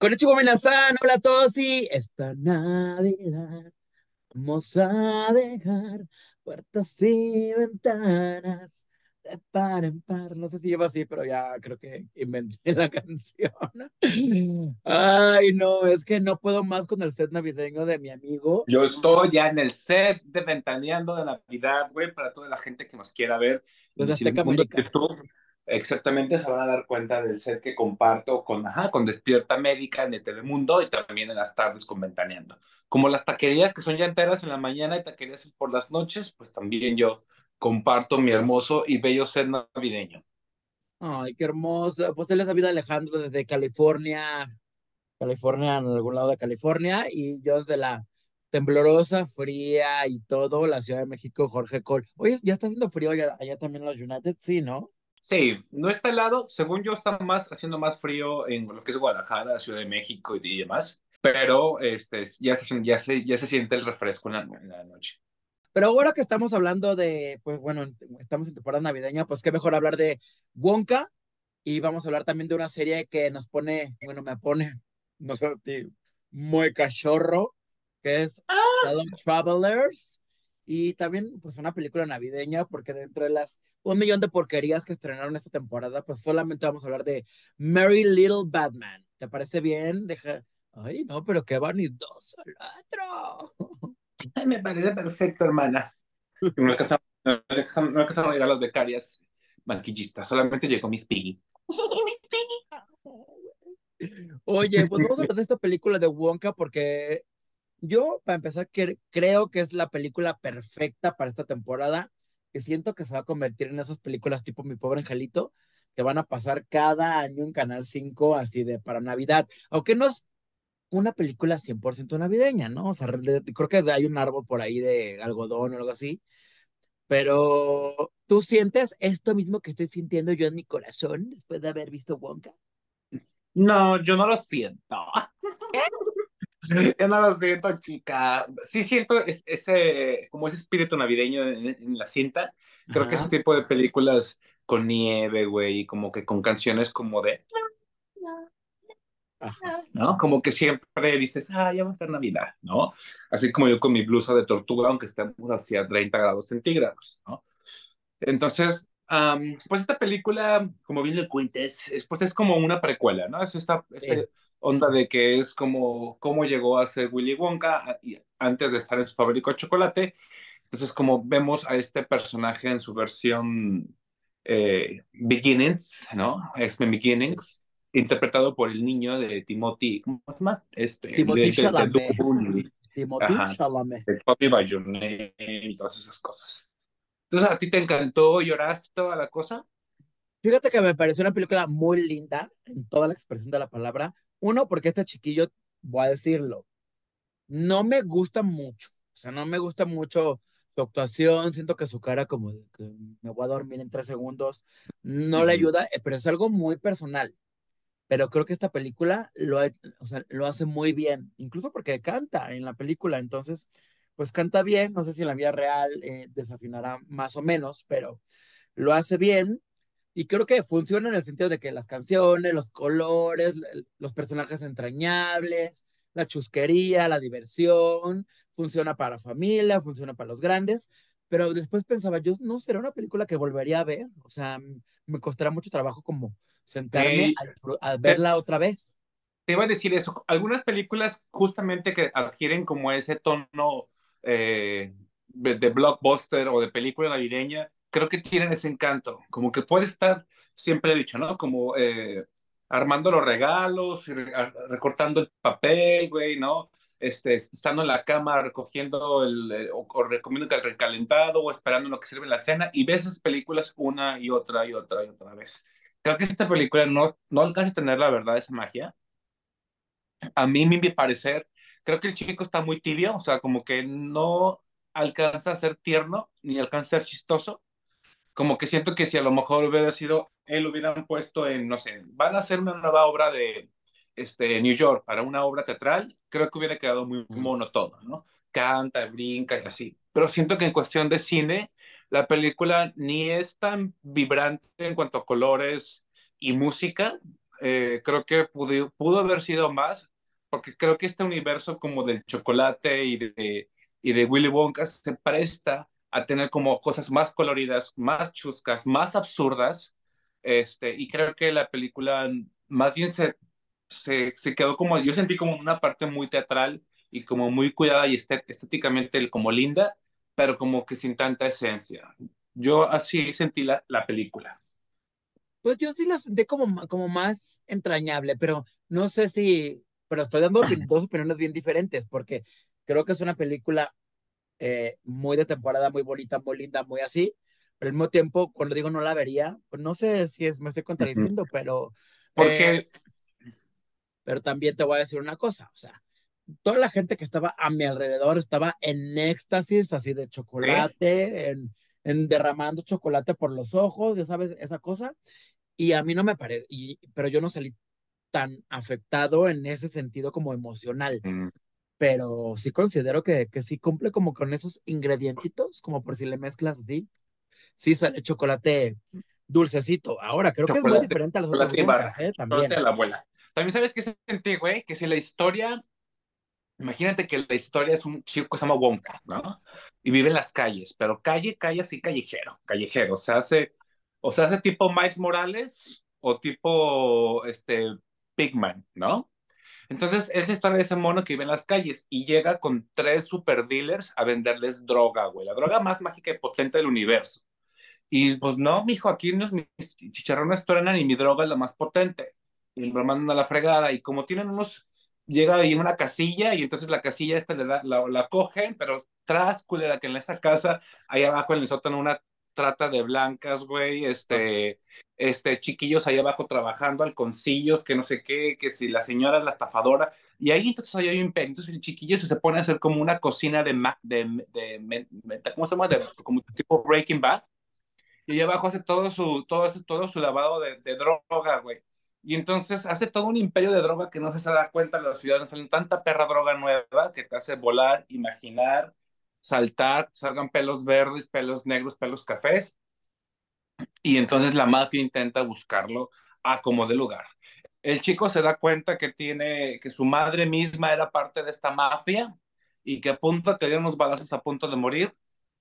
Con Chico Minazán, hola a todos y esta Navidad vamos a dejar puertas y ventanas de par en par. No sé si lleva así, pero ya creo que inventé la canción. Ay, no, es que no puedo más con el set navideño de mi amigo. Yo estoy ya en el set de Ventaneando de Navidad, güey, para toda la gente que nos quiera ver. Desde el Azteca América. YouTube, exactamente se van a dar cuenta del set que comparto con, ajá, con Despierta Médica en el Telemundo y también en las tardes con Ventaneando. Como las taquerías que son ya enteras en la mañana y taquerías por las noches, pues también yo comparto mi hermoso y bello set navideño. Ay, qué hermoso. Pues él es David Alejandro desde California, California, en algún lado de California, y yo desde la temblorosa, fría y todo, la Ciudad de México, Jorge Col. Oye, ¿ya está haciendo frío allá, allá también en los United? Sí, ¿no? Sí, no está helado, según yo está más haciendo más frío en lo que es Guadalajara, Ciudad de México y, y demás, pero este, ya, se, ya, se, ya se siente el refresco en la, en la noche. Pero ahora que estamos hablando de, pues bueno, estamos en temporada navideña, pues qué mejor hablar de Wonka y vamos a hablar también de una serie que nos pone, bueno, me pone, no sé, muy cachorro, que es Fellow Travelers y también pues una película navideña porque dentro de las un millón de porquerías que estrenaron esta temporada, pues solamente vamos a hablar de Merry Little Batman. ¿Te parece bien? Deja... Ay, no, pero qué vanidoso el otro. Ay, me parece perfecto, hermana. No alcanzaron, no alcanzaron, no alcanzaron a llegar las becarias banquillistas, solamente llegó Miss Piggy. Oye, pues vamos a hablar de esta película de Wonka porque yo, para empezar, que, creo que es la película perfecta para esta temporada, que siento que se va a convertir en esas películas tipo Mi Pobre Angelito, que van a pasar cada año en Canal 5, así de para Navidad, aunque no es una película 100% navideña, ¿no? O sea, creo que hay un árbol por ahí de algodón o algo así, pero ¿tú sientes esto mismo que estoy sintiendo yo en mi corazón después de haber visto Wonka? No, yo no lo siento. Yo no lo siento, chica. Sí siento ese, como ese espíritu navideño en, en la cinta. Creo Ajá. que ese tipo de películas con nieve, güey, y como que con canciones como de... Ajá. ¿No? Como que siempre dices, ah, ya va a ser Navidad, ¿no? Así como yo con mi blusa de tortuga, aunque estemos hacia 30 grados centígrados, ¿no? Entonces, um, pues esta película, como bien le cuentes, es, pues es como una precuela, ¿no? Es esta, sí. Onda de que es como cómo llegó a ser Willy Wonka antes de estar en su fábrica de chocolate. Entonces, como vemos a este personaje en su versión eh, Beginnings, ¿no? X-Men Beginnings. Sí interpretado por el niño de Timothy, ¿cómo se llama? Este, Timothy Chalamet. Timothy Chalamet. Y todas esas cosas. Entonces, ¿a ti te encantó? ¿Lloraste toda la cosa? Fíjate que me pareció una película muy linda en toda la expresión de la palabra. Uno, porque este chiquillo, voy a decirlo, no me gusta mucho. O sea, no me gusta mucho su actuación. Siento que su cara, como de que me voy a dormir en tres segundos, no le ayuda, pero es algo muy personal pero creo que esta película lo, o sea, lo hace muy bien, incluso porque canta en la película, entonces, pues canta bien, no sé si en la vida real eh, desafinará más o menos, pero lo hace bien y creo que funciona en el sentido de que las canciones, los colores, los personajes entrañables, la chusquería, la diversión, funciona para familia, funciona para los grandes, pero después pensaba, yo no será una película que volvería a ver, o sea, me costará mucho trabajo como sentarme a, a, verla otra vez. Te iba a decir eso, algunas películas justamente que adquieren como ese tono eh, de, blockbuster o de película navideña, creo que tienen ese encanto, como que puede estar, siempre he dicho, ¿no? Como eh, armando los regalos, recortando el papel, güey, ¿no? Este, estando en la cama recogiendo el, eh, o, o recomiendo el recalentado o esperando lo que sirve la cena y ves esas películas una y otra y otra y otra vez creo que esta película no, no alcanza a tener la verdad esa magia. A mí, mi parecer, creo que el chico está muy tibio, o sea, como que no alcanza a ser tierno ni alcanza a ser chistoso. Como que siento que si a lo mejor hubiera sido, él hubieran puesto en, no sé, van a hacer una nueva obra de este, New York para una obra teatral, creo que hubiera quedado muy mono todo, ¿no? Canta, brinca y así. Pero siento que en cuestión de cine, la película ni es tan vibrante en cuanto a colores y música, eh, creo que pudo, pudo haber sido más, porque creo que este universo como del chocolate y de, y de Willy Wonka se presta a tener como cosas más coloridas, más chuscas, más absurdas, este, y creo que la película más bien se, se, se quedó como, yo sentí como una parte muy teatral y como muy cuidada y estéticamente como linda, pero como que sin tanta esencia. Yo así sentí la, la película. Pues yo sí la sentí como, como más entrañable, pero no sé si, pero estoy dando dos opiniones bien diferentes, porque creo que es una película eh, muy de temporada, muy bonita, muy linda, muy así, pero al mismo tiempo, cuando digo no la vería, pues no sé si es, me estoy contradiciendo, pero... Porque... Eh, pero también te voy a decir una cosa, o sea, toda la gente que estaba a mi alrededor estaba en éxtasis, así de chocolate, en, en, derramando chocolate por los ojos, ya sabes, esa cosa. Y a mí no me parece, pero yo no salí tan afectado en ese sentido como emocional. Pero sí considero que, que sí cumple como con esos ingredientitos, como por si le mezclas así. Sí sale chocolate dulcecito. Ahora, creo que es muy diferente a los otros ¿eh? También. la abuela. También sabes que sentí, güey, que si la historia Imagínate que la historia es un chico que se llama Wonka, ¿no? Y vive en las calles, pero calle, calle así callejero, callejero. O sea, hace, o sea, hace tipo Miles Morales o tipo este Pigman, ¿no? Entonces, es la historia de ese mono que vive en las calles y llega con tres super dealers a venderles droga, güey. La droga más mágica y potente del universo. Y pues no, mijo, aquí no mis chicharrones truenan y mi droga es la más potente. Y lo mandan a la fregada. Y como tienen unos llega ahí una casilla y entonces la casilla esta la, la cogen, pero tras, culera, que en esa casa, ahí abajo en el sótano, una trata de blancas, güey, este, este, chiquillos ahí abajo trabajando, alconcillos, que no sé qué, que si la señora es la estafadora, y ahí entonces hay un imperio, entonces el chiquillo se pone a hacer como una cocina de, de, de, ¿cómo se llama? De, como tipo Breaking Bad, y ahí abajo hace todo su, todo, todo su lavado de, de droga, güey. Y entonces hace todo un imperio de droga que no se da cuenta, los ciudadanos salen tanta perra droga nueva que te hace volar, imaginar, saltar, salgan pelos verdes, pelos negros, pelos cafés. Y entonces la mafia intenta buscarlo a como de lugar. El chico se da cuenta que tiene, que su madre misma era parte de esta mafia y que a punto de dio unos balazos a punto de morir,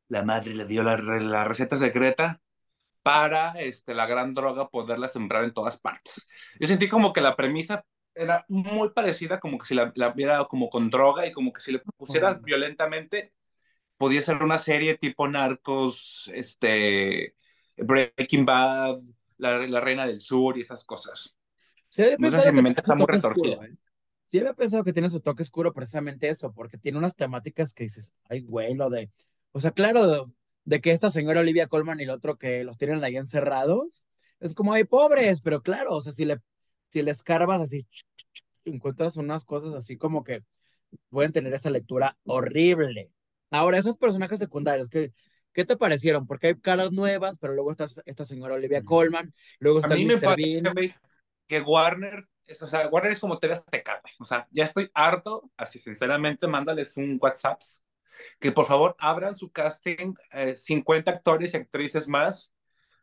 la madre le dio la, la receta secreta para este, la gran droga poderla sembrar en todas partes. Yo sentí como que la premisa era muy parecida, como que si la, la viera como con droga y como que si le pusieras violentamente, podía ser una serie tipo Narcos, este, Breaking Bad, la, la Reina del Sur y esas cosas. Sí, no sé si mi mente está muy retorcida. ¿eh? Sí, había pensado que tiene su toque oscuro precisamente eso, porque tiene unas temáticas que dices, ay, güey, lo de. O sea, claro, de que esta señora Olivia Colman y el otro que los tienen ahí encerrados, es como, hay pobres, pero claro, o sea, si le, si le escarbas así, encuentras unas cosas así como que pueden tener esa lectura horrible. Ahora, esos personajes secundarios, ¿qué, ¿qué te parecieron? Porque hay caras nuevas, pero luego está esta señora Olivia Colman, luego está A mí me parece que Warner, o sea, Warner es como TV Azteca, o sea, ya estoy harto, así sinceramente, mándales un WhatsApp que por favor abran su casting, 50 eh, actores y actrices más,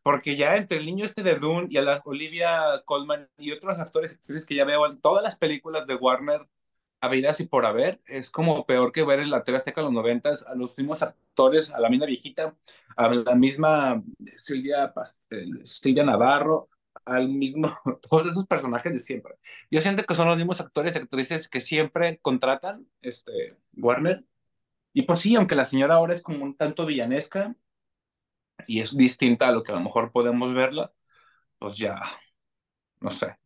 porque ya entre el niño este de Dune y a la Olivia Colman y otros actores y actrices que ya veo en todas las películas de Warner habidas y por haber, es como peor que ver en la TV Azteca en los noventas a los mismos actores, a la misma viejita, a la misma Silvia, Silvia Navarro, al mismo, todos esos personajes de siempre. Yo siento que son los mismos actores y actrices que siempre contratan este, Warner y pues sí, aunque la señora ahora es como un tanto villanesca y es distinta a lo que a lo mejor podemos verla, pues ya, no sé,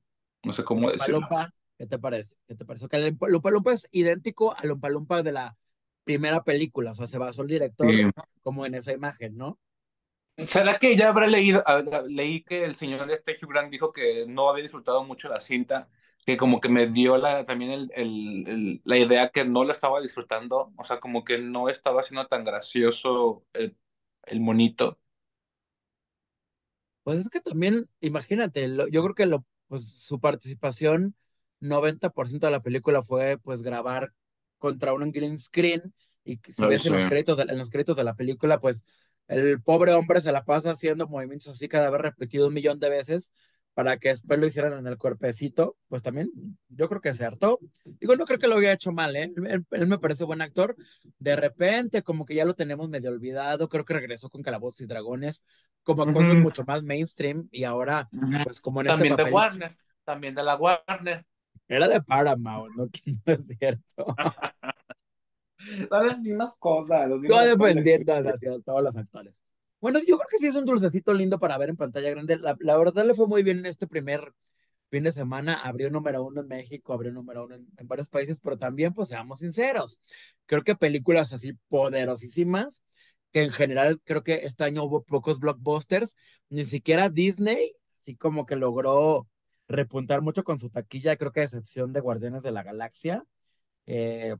no sé cómo decirlo. Lumpa, ¿qué te parece? ¿Qué te parece? Que el Lumpa Lumpa es idéntico a Lumpa Lumpa de la primera película, o sea, se basó el director como en esa imagen, ¿no? ¿Será que ya habrá leído, leí que el señor este Hugh Grant dijo que no había disfrutado mucho la cinta que como que me dio la, también el, el, la idea que no lo estaba disfrutando, o sea, como que no estaba siendo tan gracioso el, el monito. Pues es que también, imagínate, yo creo que lo, pues, su participación, 90% de la película fue pues grabar contra un green screen y si ves en, los créditos de, en los créditos de la película, pues el pobre hombre se la pasa haciendo movimientos así cada vez repetido un millón de veces para que después lo hicieran en el cuerpecito, pues también yo creo que se hartó. Digo, no creo que lo haya hecho mal, ¿eh? Él, me parece buen actor. De repente, como que ya lo tenemos medio olvidado, creo que regresó con Calabozos y Dragones, como cosas mucho más mainstream, y ahora, pues como en este También de Warner, también de la Warner. Era de Paramount, no, no es cierto. Son las mismas cosas. Yo defendiendo a todos los actores. Bueno, yo creo que sí es un dulcecito lindo para ver en pantalla grande. La, la, verdad le fue muy bien en este primer fin de semana. Abrió número uno en México, abrió número uno en, varios países, pero también, pues seamos sinceros, creo que películas así poderosísimas, que en general creo que este año hubo pocos blockbusters, ni siquiera Disney, así como que logró repuntar mucho con su taquilla, creo que a excepción de Guardianes de la Galaxia. Eh,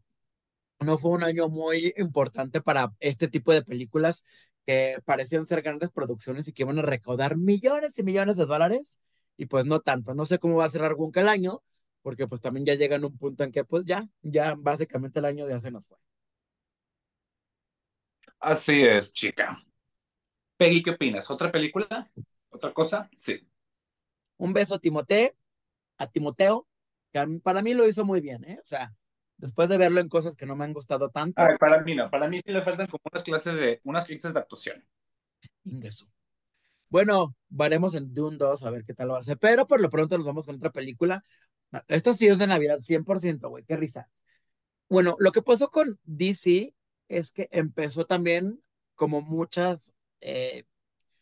no fue un año muy importante para este tipo de películas que parecían ser grandes producciones y que iban a recaudar millones y millones de dólares y pues no tanto. No sé cómo va a cerrar Gunka el año, porque pues también ya llega en un punto en que pues ya, ya básicamente el año ya se nos fue. Así es, chica. Peggy, ¿qué opinas? ¿Otra película? ¿Otra cosa? Sí. Un beso a Timoteo, a Timoteo, que para mí lo hizo muy bien, ¿eh? O sea, después de verlo en cosas que no me han gustado tanto. para mí no, para mí sí le faltan como unas clases de, unas clases de actuación. Ingreso. Bueno, varemos en Dune 2 a ver qué tal lo hace, pero por lo pronto nos vamos con otra película. Esta sí es de Navidad, 100%, güey, qué risa. Bueno, lo que pasó con DC es que empezó también, como muchas, eh,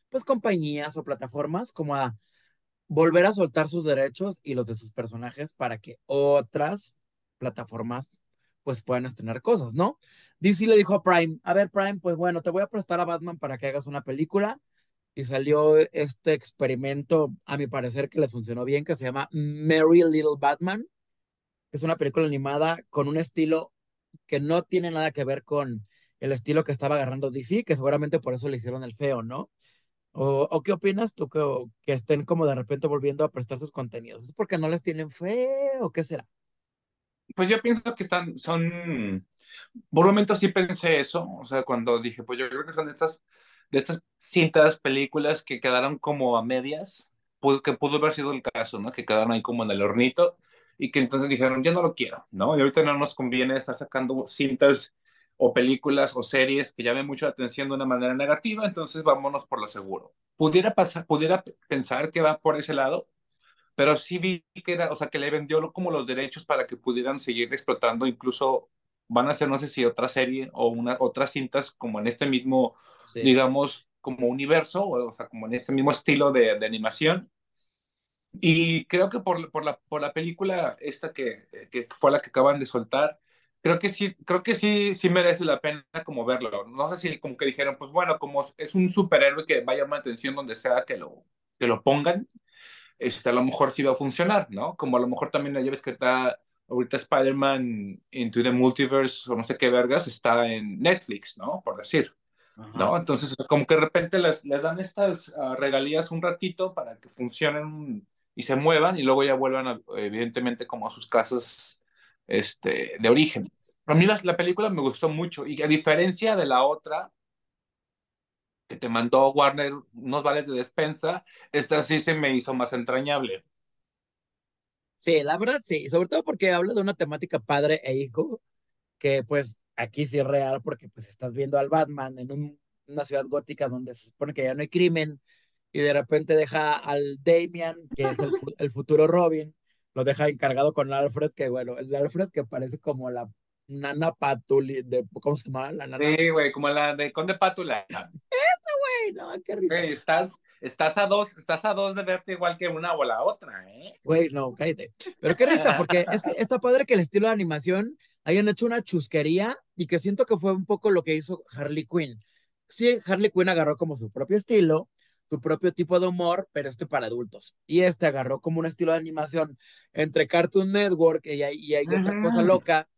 pues compañías o plataformas, como a volver a soltar sus derechos y los de sus personajes para que otras plataformas pues puedan estrenar cosas, ¿no? DC le dijo a Prime, a ver Prime, pues bueno, te voy a prestar a Batman para que hagas una película y salió este experimento, a mi parecer que les funcionó bien, que se llama Merry Little Batman. Es una película animada con un estilo que no tiene nada que ver con el estilo que estaba agarrando DC, que seguramente por eso le hicieron el feo, ¿no? ¿O, qué opinas tú que, que, estén como de repente volviendo a prestar sus contenidos? ¿Es porque no les tienen fe o qué será? Pues yo pienso que están, son, por un momento sí pensé eso, o sea, cuando dije, pues yo creo que son de estas, de estas cintas, películas que quedaron como a medias, que pudo haber sido el caso, ¿no? Que quedaron ahí como en el hornito y que entonces dijeron, ya no lo quiero, ¿no? Y ahorita no nos conviene estar sacando cintas o películas o series que llamen mucho la atención de una manera negativa, entonces vámonos por lo seguro. Pudiera pasar, pudiera pensar que va por ese lado, pero sí vi que era, o sea, que le vendió como los derechos para que pudieran seguir explotando, incluso van a hacer, no sé si otra serie o una, otras cintas como en este mismo, digamos, como universo, o, sea, como en este mismo estilo de, de animación. Y creo que por, por, la, por la película esta que, que fue la que acaban de soltar, creo que sí, creo que sí, sí merece la pena como verlo. No sé si como que dijeron, pues bueno, como es un superhéroe que va a llamar atención donde sea que lo, que lo pongan, este, a lo mejor sí va a funcionar, ¿no? Como a lo mejor también la ves que está ahorita Spider-Man Into the Multiverse o no sé qué vergas, está en Netflix, ¿no? Por decir. ¿No? Entonces, como que de repente les, les dan estas ah, regalías un ratito para que funcionen y se muevan y luego ya vuelvan, evidentemente, como a sus casas este, de origen. A mí la, la, película me gustó mucho y a diferencia de la otra, que te mandó Warner unos vales de despensa, esta sí se me hizo más entrañable. Sí, la verdad sí, sobre todo porque habla de una temática padre e hijo, que pues aquí sí es real porque pues estás viendo al Batman en una ciudad gótica donde se supone que ya no hay crimen y de repente deja al Damian, que es el futuro Robin, lo deja encargado con Alfred, que bueno, el Alfred que parece como la nana Patuli, de, ¿cómo se llama? La nana. Sí, güey, como la de Conde Pátula. güey, no, qué risa. estás, estás, a dos, estás a dos de verte igual que una o la otra, ¿eh? Güey, no, cállate. Pero qué risa, porque es que está padre que el estilo de animación hayan hecho una chusquería y que siento que fue un poco lo que hizo Harley Quinn. Sí, Harley Quinn agarró como su propio estilo, su propio tipo de humor, pero este para adultos. Y este agarró como un estilo de animación entre Cartoon Network y, y hay otra cosa loca,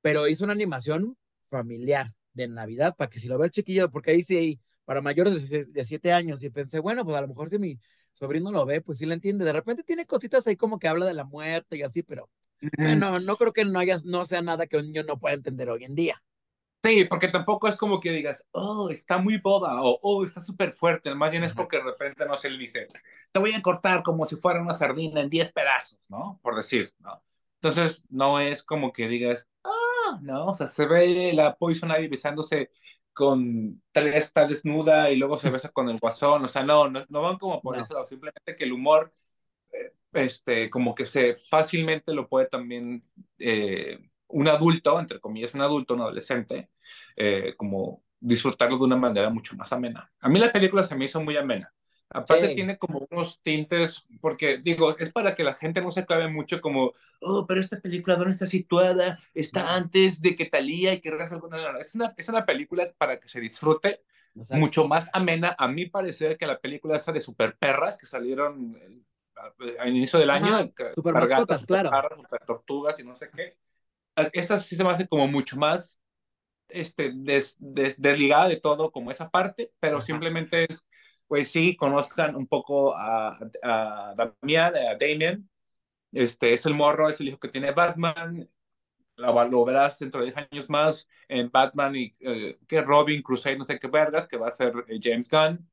pero hizo una animación familiar de Navidad para que si lo ve el chiquillo, porque ahí sí, para mayores de 7 años, y pensé, bueno, pues a lo mejor si mi sobrino lo ve, pues sí le entiende. De repente tiene cositas ahí como que habla de la muerte y así, pero bueno, no creo que no, haya, no sea nada que un niño no pueda entender hoy en día. Sí, porque tampoco es como que digas, oh, está muy boba o oh, está súper fuerte. Más bien es porque de repente no se le dice, te voy a cortar como si fuera una sardina en 10 pedazos, ¿no? Por decir, ¿no? Entonces, no es como que digas, ah, no, o sea, se ve la Poison Ivy besándose con tres, está desnuda y luego se besa con el guasón, o sea, no, no, no van como por No. eso, simplemente que el humor, eh, este, como que se fácilmente lo puede también eh, un adulto, entre comillas, un adulto, un adolescente, eh, como disfrutarlo de una manera mucho más amena. A mí la película se me hizo muy amena. Aparte Sí. tiene como unos tintes, porque digo, es para que la gente no se clave mucho como, oh, pero esta película, ¿dónde está situada? Está antes de que Talía y que alguna... No, no, es una, es una película para que se disfrute, Exacto. mucho más amena, a mi parecer, que la película esta de Super Perras que salieron eh, al inicio del año. Ajá, super mascotas, super claro. Super tortugas y no sé qué. Esta sí se me hace como mucho más este, des, des, desligada de todo como esa parte, pero Ajá. simplemente es, pues sí, conozcan un poco a, a Damián, a Damien, este, es el morro, es el hijo que tiene Batman, lo, lo verás dentro de 10 años más en Batman y eh, que Robin, Crusade, no sé qué vergas, que va a ser eh, James Gunn.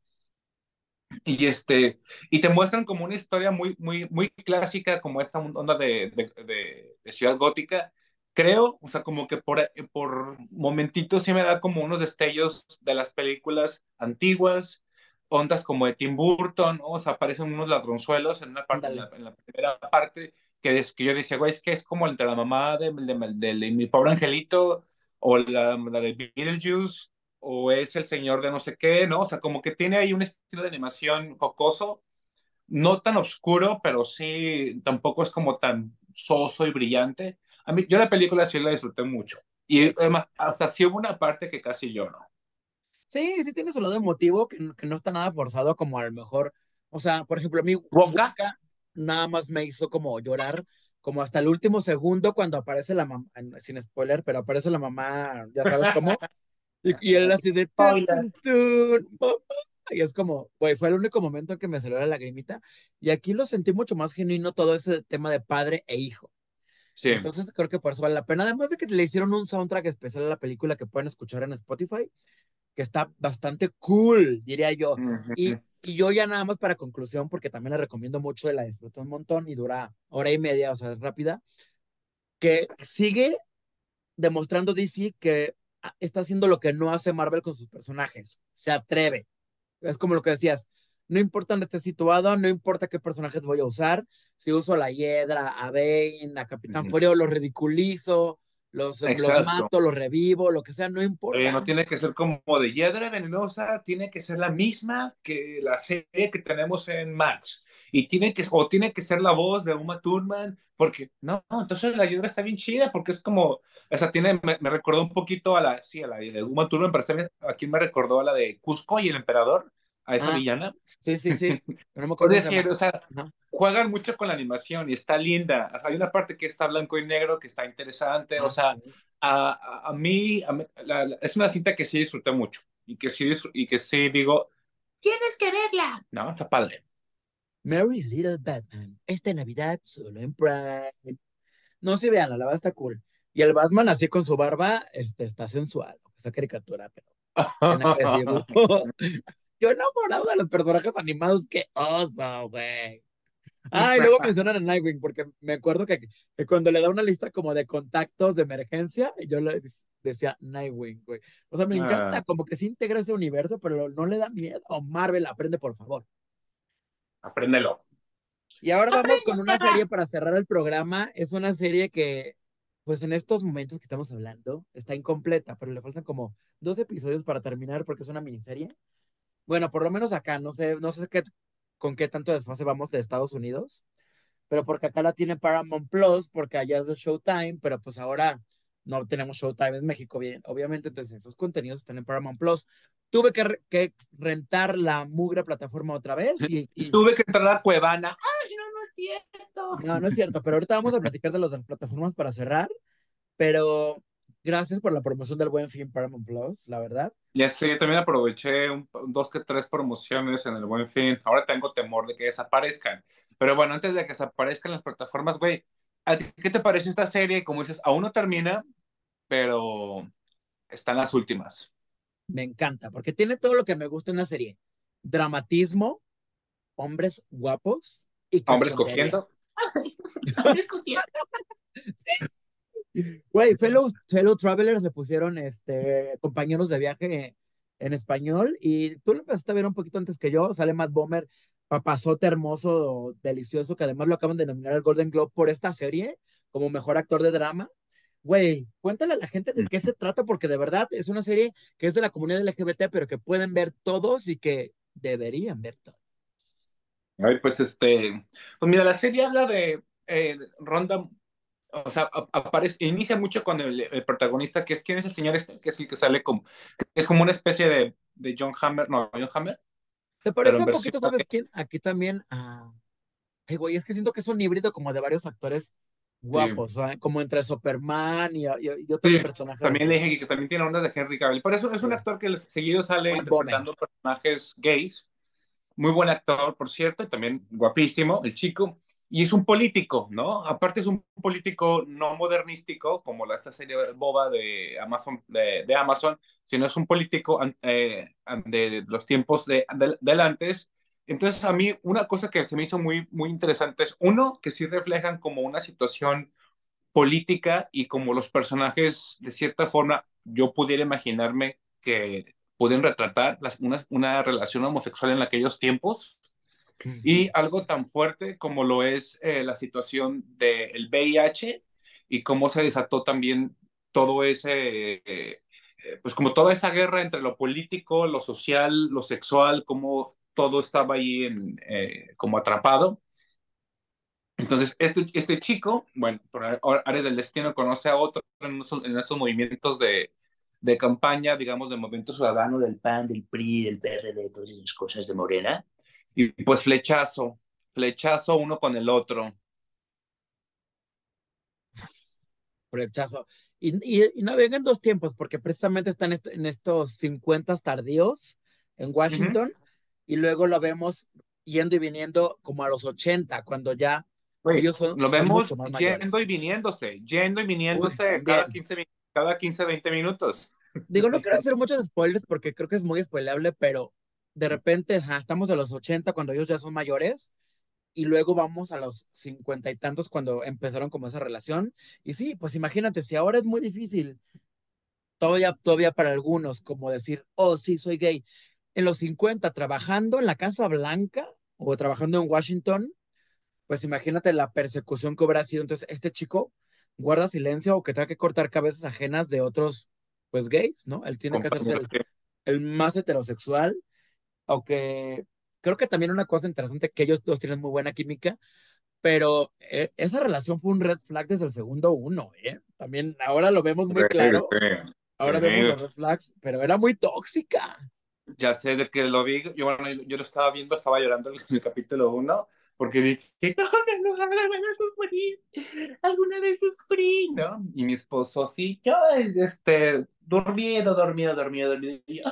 Y, este, y te muestran como una historia muy, muy, muy clásica, como esta onda de, de, de, de ciudad gótica. Creo, o sea, como que por, por momentitos sí me da como unos destellos de las películas antiguas, ondas como de Tim Burton, ¿no? o sea, aparecen unos ladronzuelos en una parte, en la, en la, primera parte, que, es, que yo decía, güey, es que es como entre la mamá de, de, de, de mi pobre angelito o la, la de Beetlejuice o es el señor de no sé qué, ¿no? O sea, como que tiene ahí un estilo de animación jocoso, no tan oscuro, pero sí tampoco es como tan soso y brillante. A mí, yo la película sí la disfruté mucho. Y además, hasta sí hubo una parte que casi yo no. Sí, sí tiene su lado emotivo, que, que no está nada forzado como a lo mejor, o sea, por ejemplo, a mí Wonka nada más me hizo como llorar, como hasta el último segundo cuando aparece la mamá, sin spoiler, pero aparece la mamá, ya sabes cómo, y, y él así de tun, tun, tun, mamá. y es como, güey, fue el único momento en que me salió la lagrimita, y aquí lo sentí mucho más genuino todo ese tema de padre e hijo. Sí. Entonces creo que por eso vale la pena, además de que le hicieron un soundtrack especial a la película que pueden escuchar en Spotify, que está bastante cool, diría yo. Uh -huh. y, y, yo ya nada más para conclusión, porque también la recomiendo mucho, la disfruto un montón y dura hora y media, o sea, es rápida, que sigue demostrando DC que está haciendo lo que no hace Marvel con sus personajes, se atreve. Es como lo que decías, no importa dónde esté situado, no importa qué personajes voy a usar, si uso a la Hiedra, a Bane, a Capitán uh -huh. Furio, lo ridiculizo, los, los, mato, los revivo, lo que sea, no importa. Eh, no tiene que ser como de hiedra venenosa, tiene que ser la misma que la serie que tenemos en Max. Y tiene que, o tiene que ser la voz de Uma Thurman, porque no, no entonces la hiedra está bien chida, porque es como, o sea, tiene, me, me recordó un poquito a la, sí, a la de Uma Thurman, pero aquí me recordó a la de Cusco y el emperador, a esa ah, villana. Sí, sí, sí. No me acuerdo. Es decir, o sea, uh -huh. juegan mucho con la animación y está linda. O sea, hay una parte que está blanco y negro que está interesante. Ah, o sea, sí. a, a, mí, a mí la, la, es una cinta que sí disfruté mucho y que sí, y que sí digo, tienes que verla. No, está padre. Mary Little Batman, esta Navidad solo en Prime. No, sí, vean, la verdad está cool. Y el Batman así con su barba, este, está sensual, esa caricatura, pero... Yo enamorado de los personajes animados, qué oso, güey. Ah, y luego mencionan a Nightwing, porque me acuerdo que, que, cuando le da una lista como de contactos de emergencia, yo le decía Nightwing, güey. O sea, me encanta, ah. como que se integra ese universo, pero no le da miedo. Marvel, aprende, por favor. Apréndelo. Y ahora vamos Aprende. con una serie para cerrar el programa. Es una serie que, pues en estos momentos que estamos hablando, está incompleta, pero le faltan como dos episodios para terminar porque es una miniserie. Bueno, por lo menos acá, no sé, no sé qué, con qué tanto desfase vamos de Estados Unidos, pero porque acá la tiene Paramount Plus, porque allá es de Showtime, pero pues ahora no tenemos Showtime en México, bien, obviamente, entonces esos contenidos están en Paramount Plus. Tuve que, re que rentar la mugre plataforma otra vez. Y, y... Tuve que entrar a la Cuevana. Ay, no, no es cierto. No, no es cierto, pero ahorita vamos a platicar de las plataformas para cerrar, pero gracias por la promoción del Buen Fin Paramount Plus, la verdad. Ya sí, yo también aproveché un, dos que tres promociones en el Buen Fin. Ahora tengo temor de que desaparezcan. Pero bueno, antes de que desaparezcan las plataformas, güey, ¿a ti qué te parece esta serie? Como dices, aún no termina, pero están las últimas. Me encanta, porque tiene todo lo que me gusta en la serie. Dramatismo, hombres guapos y Hombres cogiendo. Hombres cogiendo. Güey, fellow, fellow travelers le pusieron este, compañeros de viaje en español y tú lo empezaste a ver un poquito antes que yo, sale más Bomber, papazote hermoso, delicioso, que además lo acaban de nominar al Golden Globe por esta serie como mejor actor de drama. Güey, cuéntale a la gente de qué se trata, porque de verdad es una serie que es de la comunidad LGBT, pero que pueden ver todos y que deberían ver todos. Ay, pues este, pues mira, la serie habla de eh, Ronda, o sea, aparece, inicia mucho con el, el, protagonista, que es quién es el señor este, que es el que sale como, que es como una especie de, de John Hammer, no, John Hammer. ¿Te parece un poquito, sabes quién? Aquí también, ah, ay, güey, es que siento que es un híbrido como de varios actores guapos, sí. como entre Superman y, y, y otros sí, personajes. También le dije que también tiene onda de Henry Cavill. Por eso es un actor que seguido sale Buen interpretando personajes gays. Muy buen actor, por cierto, y también guapísimo, el chico. Y es un político, ¿no? Aparte es un político no modernístico, como la, esta serie boba de Amazon, de, de sino es un político eh, de los tiempos de, de, del antes. Entonces, a mí una cosa que se me hizo muy, muy interesante es, uno, que sí reflejan como una situación política y como los personajes, de cierta forma, yo pudiera imaginarme que pueden retratar una relación homosexual en aquellos tiempos. Y algo tan fuerte como lo es eh, la situación del VIH y cómo se desató también todo ese, eh, pues como toda esa guerra entre lo político, lo social, lo sexual, cómo todo estaba ahí en, eh, como atrapado. Entonces, este, este chico, bueno, por áreas del destino, conoce a otro en estos, en estos movimientos de, de, campaña, digamos, de movimiento ciudadano del PAN, del PRI, del PRD, todas esas cosas de Morena. Y pues flechazo, flechazo uno con el otro. Flechazo. Y, y, y navegan dos tiempos, porque precisamente están est en estos 50 tardíos en Washington. Uh -huh y luego lo vemos yendo y viniendo como a los 80, cuando ya ellos son, lo vemos son yendo mayores. y viniéndose, yendo y viniéndose Uy, cada, 15, cada 15, 20 minutos. Digo, no quiero hacer muchos spoilers porque creo que es muy spoilable, pero de repente ajá, estamos a los 80 cuando ellos ya son mayores y luego vamos a los 50 y tantos cuando empezaron como esa relación. Y sí, pues imagínate, si ahora es muy difícil, todavía, todavía para algunos, como decir, oh, sí, soy gay, en los 50 trabajando en la Casa Blanca o trabajando en Washington, pues imagínate la persecución que hubiera sido. Entonces, este chico guarda silencio o que tenga que cortar cabezas ajenas de otros, pues, gays, ¿no? Él tiene que hacerse el, el más heterosexual, aunque creo que también una cosa interesante que ellos dos tienen muy buena química, pero eh, esa relación fue un red flag desde el segundo uno, ¿eh? También ahora lo vemos muy claro. Ahora vemos los red flags, pero era muy tóxica. Ya sé de que lo vi, yo, bueno, yo lo estaba viendo, estaba llorando en el, capítulo 1, porque dije, no, no, no, alguna vez sufrí, alguna vez sufrí, ¿no? Y mi esposo, sí, yo, este, dormido, dormido, dormido, dormido, y yo,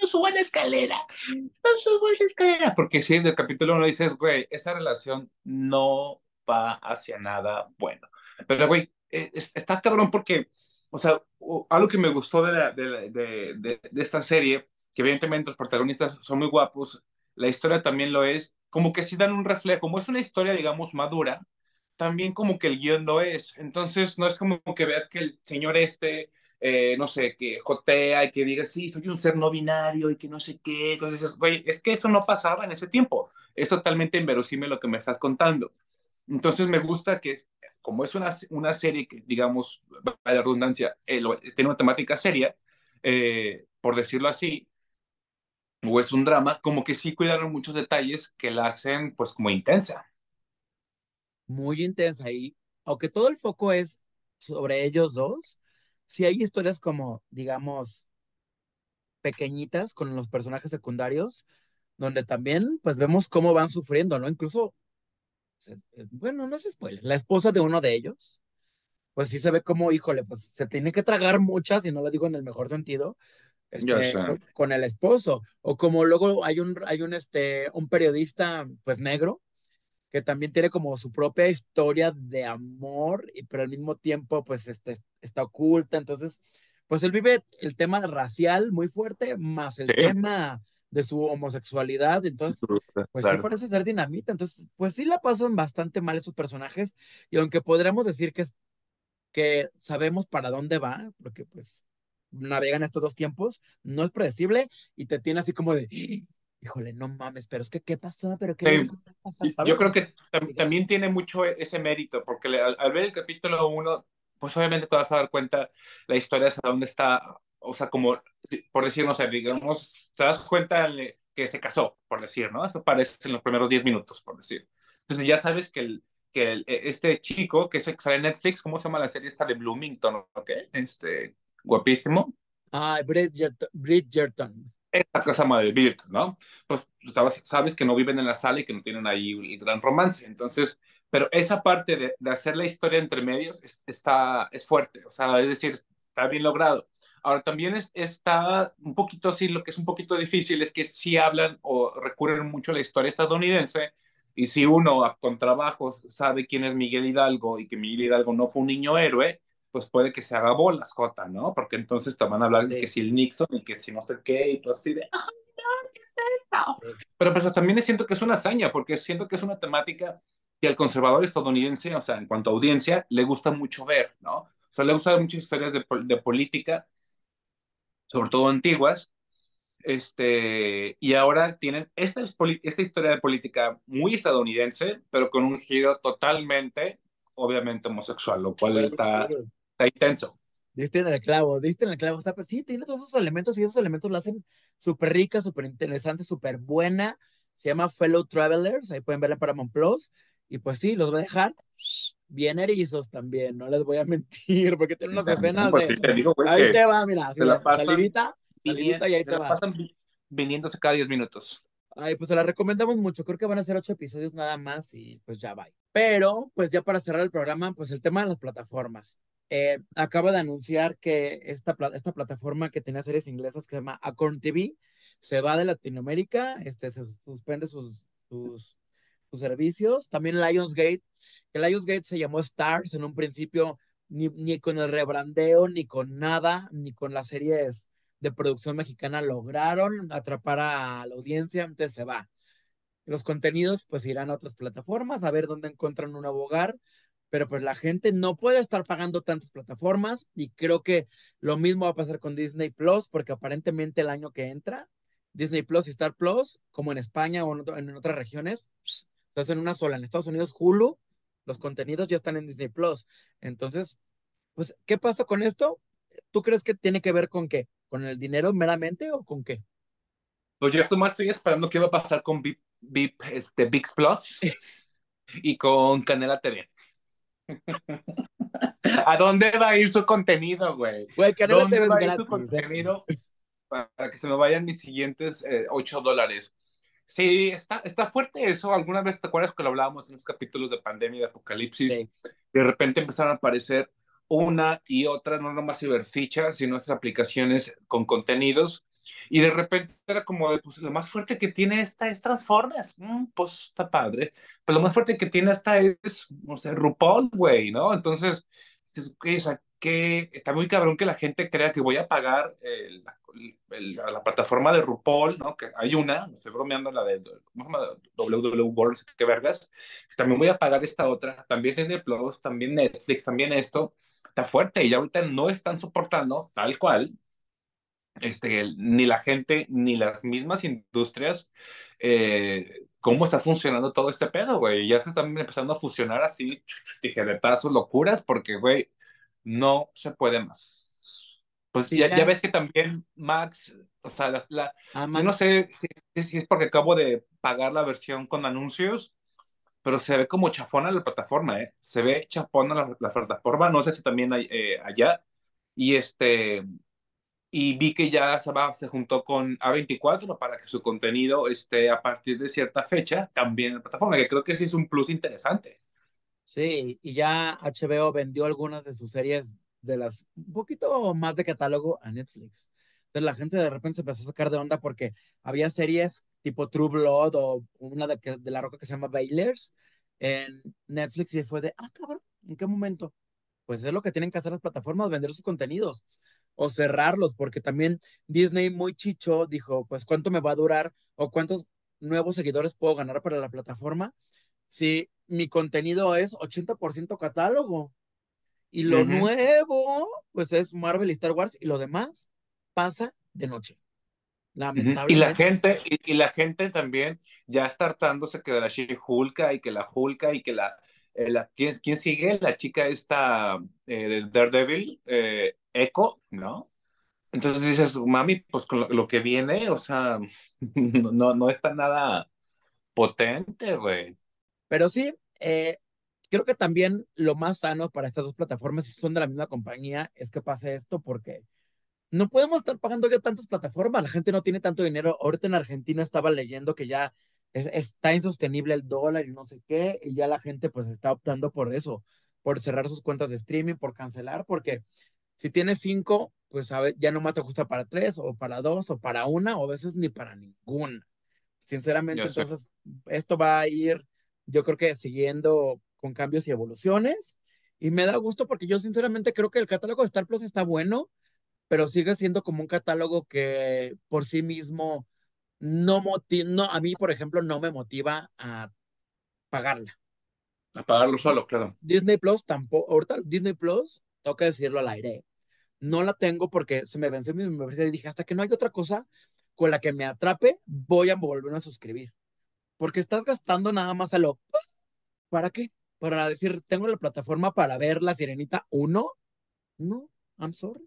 no, suba la escalera, no suba la escalera, porque si en el capítulo 1 dices, güey, esa relación no va hacia nada bueno, pero, güey, es, está cabrón porque o sea, algo que me gustó de, la, de, de, de, de, esta serie, que evidentemente los protagonistas son muy guapos, la historia también lo es, como que sí dan un reflejo, como es una historia, digamos, madura, también como que el guion lo es. Entonces, no es como que veas que el señor este, eh, no sé, que jotea y que diga, sí, soy un ser no binario y que no sé qué. Entonces, güey, es que eso no pasaba en ese tiempo. Es totalmente inverosímil lo que me estás contando. Entonces, me gusta que como es una, una serie que, digamos, para la redundancia, eh, tiene una temática seria, eh, por decirlo así, o es un drama, como que sí cuidaron muchos detalles que la hacen, pues, como intensa. Muy intensa, y aunque todo el foco es sobre ellos dos, sí hay historias como, digamos, pequeñitas con los personajes secundarios, donde también, pues, vemos cómo van sufriendo, ¿no? Incluso bueno, no es spoiler, la esposa de uno de ellos, pues sí se ve como, híjole, pues se tiene que tragar muchas, y no lo digo en el mejor sentido, este, con, con, el esposo, o como luego hay un, hay un, este, un periodista, pues negro, que también tiene como su propia historia de amor, y pero al mismo tiempo, pues, este, está oculta, entonces, pues él vive el tema racial muy fuerte, más el Sí. tema de su homosexualidad, entonces, pues sí Claro. parece ser dinamita, entonces, pues sí la pasan bastante mal esos personajes, y aunque podríamos decir que, que sabemos para dónde va, porque pues navegan estos dos tiempos, no es predecible, y te tiene así como de, híjole, no mames, pero es que, ¿qué pasó? ¿Pero qué Sí. verga va a pasar?", Y ¿sabes? Yo creo que tam- también tiene mucho e- ese mérito, porque al, al ver el capítulo 1, pues obviamente te vas a dar cuenta la historia hasta dónde está, o sea, como, por decir, no sé, digamos, te das cuenta que se casó, por decir, ¿no? Eso aparece en los primeros 10 minutos, por decir. Entonces ya sabes que, el, que el- e- este chico, que es que sale en Netflix, ¿cómo se llama la serie esta de Bloomington? ¿Ok? Este, guapísimo. Ay, Bridgerton, Bridgerton. Esta cosa madre Birt, ¿no? Pues sabes, que no viven en la sala y que no tienen ahí el gran romance. Entonces, pero esa parte de, hacer la historia entre medios es, está, es fuerte, o sea, es decir, está bien logrado. Ahora, también es, está un poquito, sí, lo que es un poquito difícil es que sí hablan o recurren mucho a la historia estadounidense. Y si uno con trabajos sabe quién es Miguel Hidalgo y que Miguel Hidalgo no fue un niño héroe, pues puede que se haga bolas, Jota, ¿no? Porque entonces te van a hablar de Sí. que si el Nixon y que si no sé qué, y tú así de, "Ah, ¿Qué es esto? Sí. pero, pero también siento que es una hazaña, porque siento que es una temática que al conservador estadounidense, o sea, en cuanto a audiencia, le gusta mucho ver, ¿no? O sea, le gusta ver muchas historias de, de política, sobre todo antiguas, este, y ahora tienen esta, esta historia de política muy estadounidense, pero con un giro totalmente, obviamente, homosexual, lo cual está. Está intenso. Diste en el clavo, diste en el clavo. Pues sí, tiene todos esos elementos y esos elementos lo hacen súper rica, súper interesante, súper buena. Se llama Fellow Travelers, ahí pueden verla para Paramount Plus. Y pues sí, los voy a dejar bien erizos también, no les voy a mentir, porque tienen unas escenas Pues de... sí, te digo, güey, Ahí te va, mira, se la pasan salivita, salivita y ahí te la va. pasan vi- viniéndose cada 10 minutos. Ay, pues se la recomendamos mucho. Creo que van a ser ocho episodios nada más y pues ya va. Pero, pues ya para cerrar el programa, pues el tema de las plataformas. Eh, acaba de anunciar que esta, esta plataforma que tenía series inglesas que se llama Acorn TV se va de Latinoamérica, este, se suspende sus, sus, sus servicios. También Lionsgate, que Lionsgate se llamó Stars en un principio, ni, ni con el rebrandeo, ni con nada, ni con las series de producción mexicana lograron atrapar a la audiencia, entonces se va. Los contenidos pues irán a otras plataformas a ver dónde encuentran un hogar, pero pues la gente no puede estar pagando tantas plataformas y creo que lo mismo va a pasar con Disney Plus porque aparentemente el año que entra Disney Plus y Star Plus, como en España o en, otro- en otras regiones, se hacen una sola. En Estados Unidos, Hulu, los contenidos ya están en Disney Plus. Entonces, pues, ¿qué pasa con esto? ¿Tú crees que tiene que ver con qué? ¿Con el dinero meramente o con qué? Pues yo más estoy esperando qué va a pasar con VIP, VIP este, VIX Plus y con Canela TV. ¿A dónde va a ir su contenido, güey? Güey, ¿Dónde va a ir su ¿eh? contenido para que se me vayan mis siguientes eh, 8 dólares? Sí, está, está fuerte eso. ¿Alguna vez te acuerdas que lo hablábamos en los capítulos de pandemia, de apocalipsis? Sí. De repente empezaron a aparecer una y otra, no nomás ciberfichas, sino estas aplicaciones con contenidos. Y de repente era como de, pues lo más fuerte que tiene esta es Transformers. Mm, pues está padre. Pero lo más fuerte que tiene esta es, no sé, RuPaul, güey, ¿no? Entonces, dices, "Ok, o sea, que está muy cabrón que la gente crea que voy a pagar el- el- la, la plataforma de RuPaul, ¿no? Que hay una, estoy bromeando, la de. WW World, qué vergas. También voy a pagar esta otra, también tiene Plus, también Netflix, también esto. Está fuerte y ahorita no están soportando tal cual este, ni la gente, ni las mismas industrias, eh, cómo está funcionando todo este pedo, güey. Ya se están empezando a fusionar así, tijeretazos, locuras, porque, güey, no se puede más. Pues Sí, ya, ya. ves que también Max, o sea, la, la- Ah, yo no sé si, si es porque acabo de pagar la versión con anuncios, pero se ve como chafona la plataforma, ¿eh? Se ve chafona la, la plataforma, no sé si también hay, eh, allá. Y este, y vi que ya se, juntó con A24 para que su contenido esté a partir de cierta fecha también en la plataforma, que creo que sí es un plus interesante. Sí, y ya HBO vendió algunas de sus series de las un poquito más de catálogo a Netflix. Entonces la gente de repente se empezó a sacar de onda porque había series tipo True Blood o una de, de La Roca que se llama Bailers en Netflix y fue de, ah, cabrón, ¿en qué momento? Pues es lo que tienen que hacer las plataformas, vender sus contenidos. O cerrarlos, porque también Disney muy chicho dijo, pues cuánto me va a durar o cuántos nuevos seguidores puedo ganar para la plataforma si mi contenido es 80% catálogo. Y lo nuevo, pues es Marvel y Star Wars y lo demás pasa de noche. Y la gente, y, y la gente también ya está hartándose que de la She-Hulka y que la Hulka y que la, eh, la- ¿quién, quién sigue? La chica esta eh, de Daredevil, eh, Echo, ¿no? Entonces dices, mami, pues con lo, lo que viene, o sea, no, no, está nada potente, güey. Pero sí, eh, creo que también lo más sano para estas dos plataformas, si son de la misma compañía, es que pase esto porque no podemos estar pagando ya tantas plataformas. La gente no tiene tanto dinero. Ahorita en Argentina estaba leyendo que ya es- está insostenible el dólar y no sé qué, y ya la gente pues está optando por eso, por cerrar sus cuentas de streaming, por cancelar, porque si tienes cinco, pues a ver, ya nomás te ajusta para tres, o para dos, o para una, o a veces ni para ninguna. Sinceramente, entonces, esto va a ir, yo creo que siguiendo con cambios y evoluciones. Y me da gusto porque yo sinceramente creo que el catálogo de Star Plus está bueno, pero sigue siendo como un catálogo que por sí mismo no motiva, no, a mí, por ejemplo, no me motiva a pagarla. Apagarlo solo, claro. Disney Plus tampoco, ahorita Disney Plus, que decirlo al aire, no la tengo porque se me venció mi membresía y dije, hasta que no hay otra cosa con la que me atrape, voy a volverme a suscribir. Porque estás gastando nada más a lo, ¿para qué? Para decir, tengo la plataforma para ver La Sirenita 1. No, I'm sorry.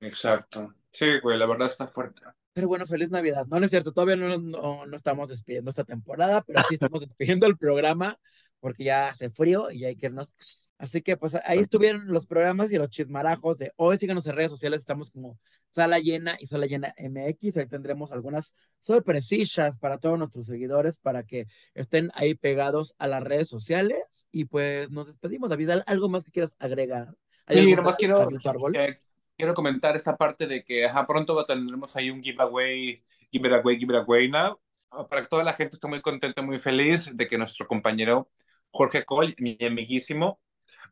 Exacto. Sí, güey, la verdad está fuerte. Pero bueno, feliz Navidad. No, no es cierto, todavía no, no, no estamos despidiendo esta temporada, pero sí estamos despidiendo el programa porque ya hace frío y hay que irnos. Así que pues ahí estuvieron los programas y los chismarajos de hoy. Síganos en redes sociales, estamos como Sala Llena y Sala Llena MX. Ahí tendremos algunas sorpresillas para todos nuestros seguidores para que estén ahí pegados a las redes sociales. Y pues nos despedimos, David. ¿Algo más que quieras agregar? ¿Hay Sí, nomás quiero, árbol? eh, quiero comentar esta parte de que ajá, pronto tendremos ahí un giveaway, give it away, give it away now. Ah, Para que toda la gente esté muy contenta, muy feliz de que nuestro compañero Jorge Cole, mi amiguísimo,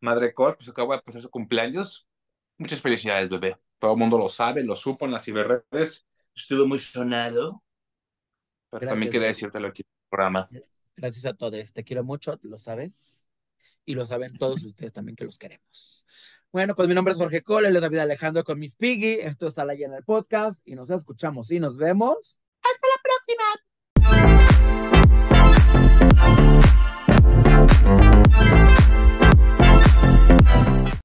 Madre Cole, pues acaba de pasar su cumpleaños. Muchas felicidades, bebé. Todo el mundo lo sabe, lo supo en las ciberredes. Estuvo muy sonado. Pero Gracias, también quería decírtelo aquí en el programa. Gracias a todos. Te quiero mucho, lo sabes. Y lo saben todos ustedes también que los queremos. Bueno, pues mi nombre es Jorge Cole, él es David Alejandro con Miss Piggy. Esto está la en el podcast y nos escuchamos y nos vemos. Hasta la próxima.